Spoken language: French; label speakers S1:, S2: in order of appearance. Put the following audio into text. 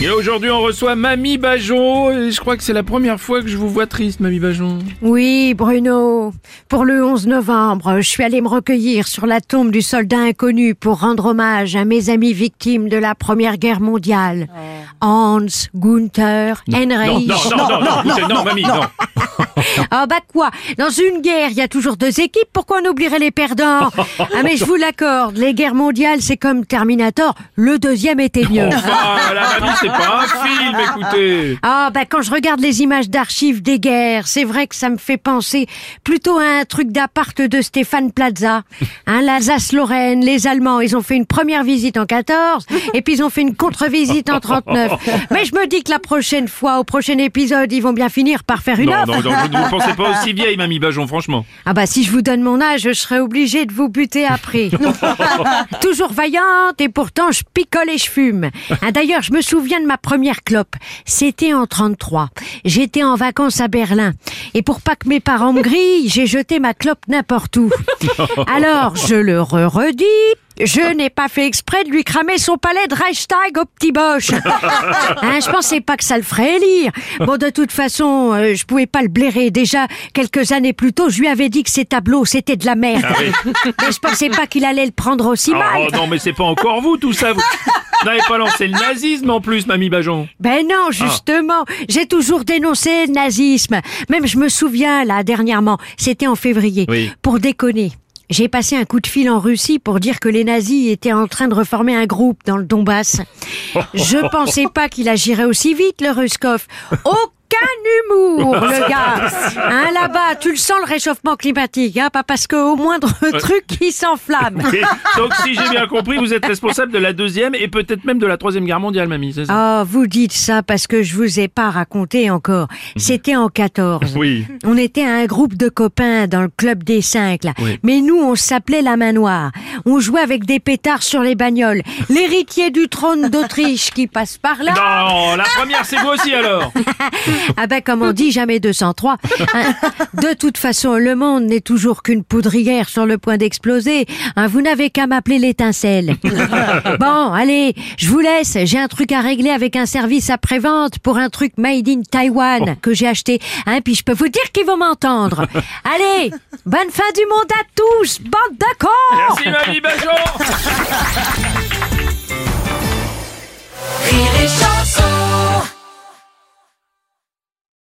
S1: Et aujourd'hui, on reçoit Mamie Bajon. Et je crois que c'est la première fois que je vous vois triste, Mamie Bajon.
S2: Oui, Bruno. Pour le 11 novembre, je suis allée me recueillir sur la tombe du soldat inconnu pour rendre hommage à mes amis victimes de la Première Guerre mondiale. Hans, Gunther, Heinrich.
S1: Non, non, non, non, non, Mamie, non.
S2: Ah bah quoi? Dans une guerre, il y a toujours deux équipes, pourquoi on oublierait les perdants? Ah mais je vous l'accorde, les guerres mondiales, c'est comme Terminator, le deuxième était mieux.
S1: Enfin, la Mamie, c'est pas un film, écoutez.
S2: Ah bah quand je regarde les images d'archives des guerres, c'est vrai que ça me fait penser plutôt à un truc d'appart de Stéphane Plaza. Hein, L'Alsace-Lorraine, les Allemands, ils ont fait une première visite en 14 et puis ils ont fait une contre-visite en 39. Mais je me dis que la prochaine fois, au prochain épisode, ils vont bien finir par faire une
S1: Non,
S2: offre.
S1: non, vous ne vous pensez pas aussi vieille, Mamie Bajon, franchement.
S2: Ah bah si je vous donne mon âge, je serais obligée de vous buter après. Toujours vaillante et pourtant je picole et je fume. Ah, D'ailleurs, je me souviens de ma première clope. C'était en 33. J'étais en vacances à Berlin. Et pour pas que mes parents me grillent, j'ai jeté ma clope n'importe où. Alors, je le re-redis. Je n'ai pas fait exprès de lui cramer son palais de Reichstag au petit boche. Hein, je pensais pas que ça le ferait lire. Bon, de toute façon, euh, je pouvais pas le blairer. Déjà, quelques années plus tôt, je lui avais dit que ses tableaux, c'était de la merde. Mais je pensais pas qu'il allait le prendre aussi
S1: Ah,
S2: mal.
S1: oh, non, mais c'est pas encore vous, tout ça. Vous n'avez pas lancé le nazisme en plus, Mamie Bajon.
S2: Ben non, justement, j'ai toujours dénoncé le nazisme. Même je me souviens, là, dernièrement, c'était en février,
S1: Oui.
S2: pour déconner. J'ai passé un coup de fil en Russie pour dire que les nazis étaient en train de reformer un groupe dans le Donbass. Je pensais pas qu'il agirait aussi vite, le Ruskov. Aucun humour, le gars. Hein, là-bas, tu le sens le réchauffement climatique, hein, pas parce qu'au moindre truc, il s'enflamme.
S1: Donc, si j'ai bien compris, vous êtes responsable de la deuxième et peut-être même de la troisième guerre mondiale, Mamie, c'est ça?
S2: Ah, vous dites ça parce que je vous ai pas raconté encore. C'était en 14.
S1: Oui.
S2: On était un groupe de copains dans le club des cinq, là.
S1: Oui.
S2: Mais nous, on s'appelait la main noire. On jouait avec des pétards sur les bagnoles. L'héritier du trône d'Autriche qui passe par là.
S1: Non, la première, c'est vous aussi alors.
S2: Ah ben, comme on dit, jamais 203. Hein, De toute façon, le monde n'est toujours qu'une poudrière sur le point d'exploser. Hein, vous n'avez qu'à m'appeler l'étincelle. Bon, allez, je vous laisse. J'ai un truc à régler avec un service après-vente pour un truc made in Taiwan que j'ai acheté. Hein, puis je peux vous dire qu'ils vont m'entendre. Allez, bonne fin du monde à tous, bande de cons
S1: Merci, Mamie Bajon.